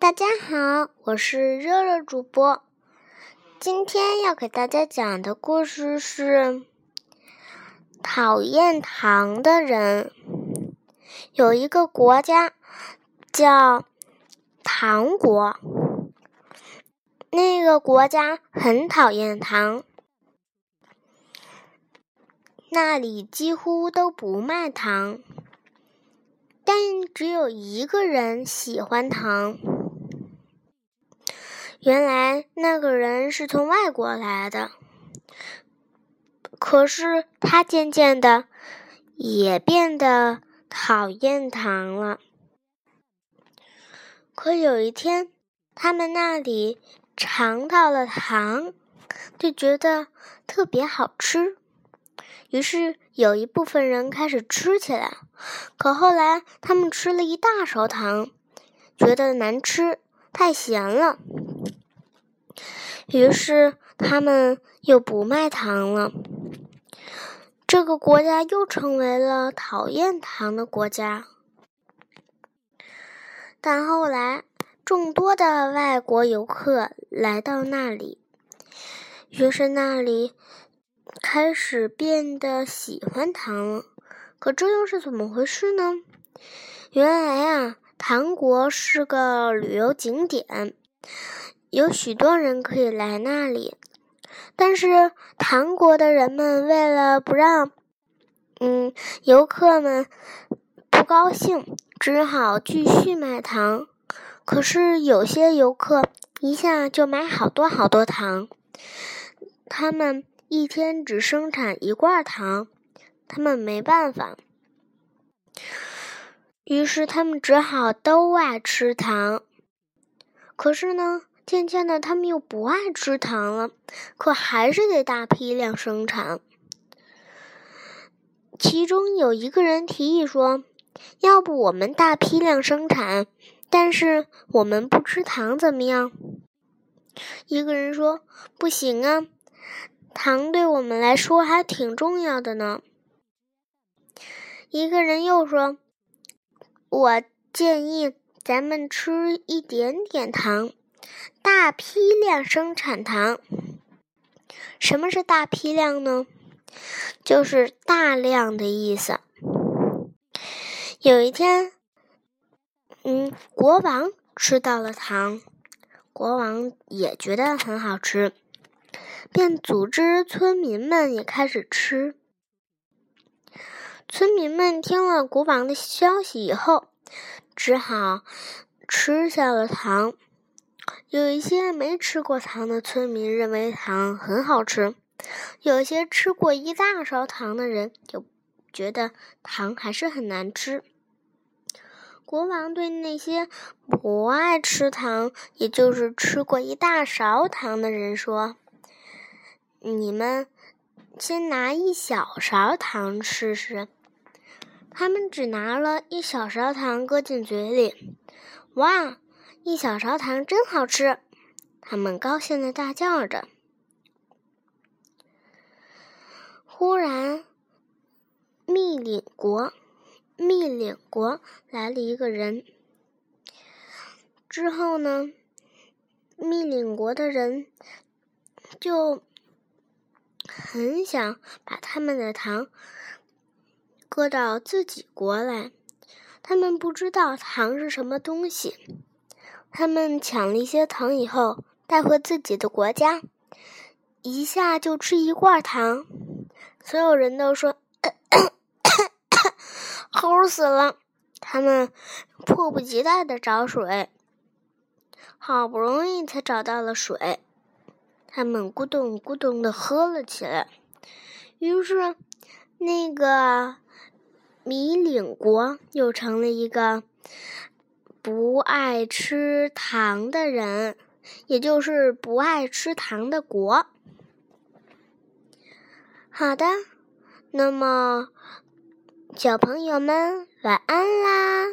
大家好，我是热热主播。今天要给大家讲的故事是讨厌糖的人。有一个国家叫糖国，那个国家很讨厌糖，那里几乎都不卖糖，但只有一个人喜欢糖。原来那个人是从外国来的，可是他渐渐的也变得讨厌糖了。可有一天，他们那里尝到了糖，就觉得特别好吃，于是有一部分人开始吃起来。可后来，他们吃了一大勺糖，觉得难吃，太咸了。于是他们又不卖糖了，这个国家又成为了讨厌糖的国家。但后来，众多的外国游客来到那里，于是那里开始变得喜欢糖了。可这又是怎么回事呢？原来啊，糖国是个旅游景点。有许多人可以来那里，但是唐国的人们为了不让嗯游客们不高兴，只好继续卖糖。可是有些游客一下就买好多好多糖，他们一天只生产一罐糖，他们没办法，于是他们只好都爱吃糖。可是呢？渐渐的，他们又不爱吃糖了，可还是得大批量生产。其中有一个人提议说：“要不我们大批量生产，但是我们不吃糖怎么样？”一个人说：“不行啊，糖对我们来说还挺重要的呢。”一个人又说：“我建议咱们吃一点点糖。”大批量生产糖，什么是大批量呢？就是大量的意思。有一天，嗯，国王吃到了糖，国王也觉得很好吃，便组织村民们也开始吃。村民们听了国王的消息以后，只好吃下了糖。有一些没吃过糖的村民认为糖很好吃，有些吃过一大勺糖的人就觉得糖还是很难吃。国王对那些不爱吃糖，也就是吃过一大勺糖的人说：“你们先拿一小勺糖试试。”他们只拿了一小勺糖搁进嘴里，哇！一小勺糖真好吃，他们高兴的大叫着。忽然，密领国，密领国来了一个人。之后呢，密领国的人就很想把他们的糖搁到自己国来。他们不知道糖是什么东西。他们抢了一些糖以后，带回自己的国家，一下就吃一罐糖。所有人都说：“齁死了！”他们迫不及待的找水，好不容易才找到了水，他们咕咚咕咚的喝了起来。于是，那个米岭国又成了一个。不爱吃糖的人，也就是不爱吃糖的国。好的，那么小朋友们晚安啦。